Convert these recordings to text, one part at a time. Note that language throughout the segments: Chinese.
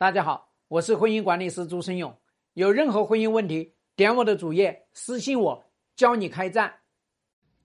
大家好，我是婚姻管理师朱生勇。有任何婚姻问题，点我的主页私信我，教你开战。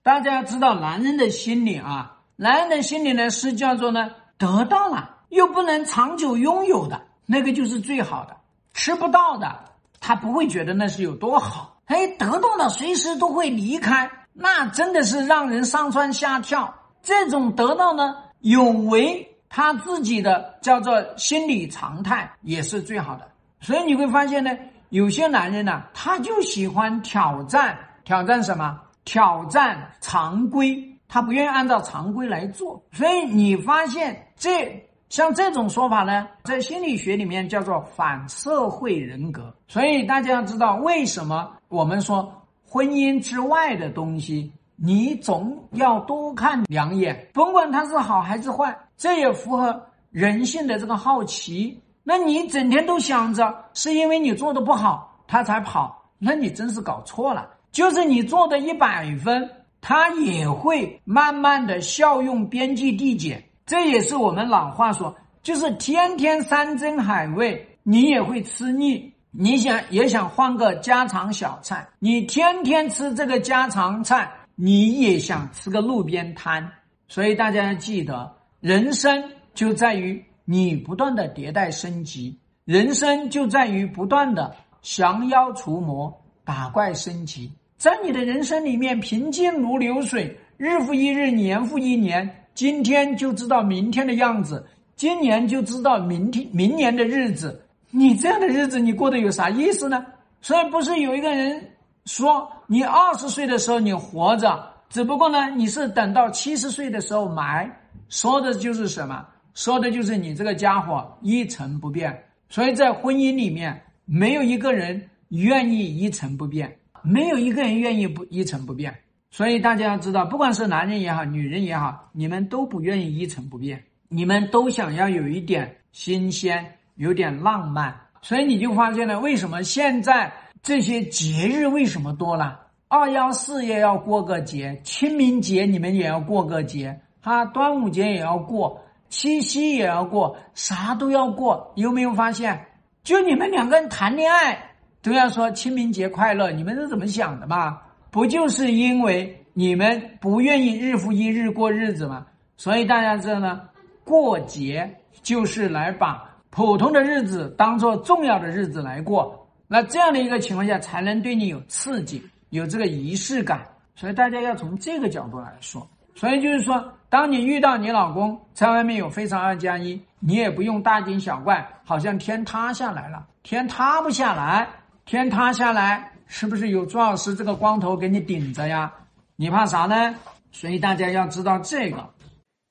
大家要知道，男人的心理啊，男人的心理呢是叫做呢，得到了又不能长久拥有的那个就是最好的，吃不到的他不会觉得那是有多好。哎，得到了随时都会离开，那真的是让人上蹿下跳。这种得到呢，有违。他自己的叫做心理常态也是最好的，所以你会发现呢，有些男人呢，他就喜欢挑战，挑战什么？挑战常规，他不愿意按照常规来做。所以你发现这像这种说法呢，在心理学里面叫做反社会人格。所以大家要知道，为什么我们说婚姻之外的东西，你总要多看两眼，甭管它是好还是坏。这也符合人性的这个好奇。那你整天都想着是因为你做的不好他才跑，那你真是搞错了。就是你做的一百分，他也会慢慢的效用边际递减。这也是我们老话说，就是天天山珍海味，你也会吃腻。你想也想换个家常小菜，你天天吃这个家常菜，你也想吃个路边摊。所以大家要记得。人生就在于你不断的迭代升级，人生就在于不断的降妖除魔、打怪升级。在你的人生里面，平静如流水，日复一日，年复一年，今天就知道明天的样子，今年就知道明天明年的日子。你这样的日子，你过得有啥意思呢？所以，不是有一个人说，你二十岁的时候你活着，只不过呢，你是等到七十岁的时候埋。说的就是什么？说的就是你这个家伙一成不变。所以在婚姻里面，没有一个人愿意一成不变，没有一个人愿意不一成不变。所以大家要知道，不管是男人也好，女人也好，你们都不愿意一成不变，你们都想要有一点新鲜，有点浪漫。所以你就发现了，为什么现在这些节日为什么多了？二幺四也要过个节，清明节你们也要过个节。哈端午节也要过，七夕也要过，啥都要过。有没有发现？就你们两个人谈恋爱都要说清明节快乐，你们是怎么想的嘛？不就是因为你们不愿意日复一日过日子吗？所以大家知道呢，过节就是来把普通的日子当做重要的日子来过。那这样的一个情况下，才能对你有刺激，有这个仪式感。所以大家要从这个角度来说。所以就是说。当你遇到你老公在外面有非常二加一，你也不用大惊小怪，好像天塌下来了，天塌不下来，天塌下来是不是有朱老师这个光头给你顶着呀？你怕啥呢？所以大家要知道这个，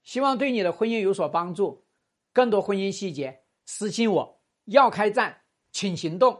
希望对你的婚姻有所帮助。更多婚姻细节私信我，要开战，请行动。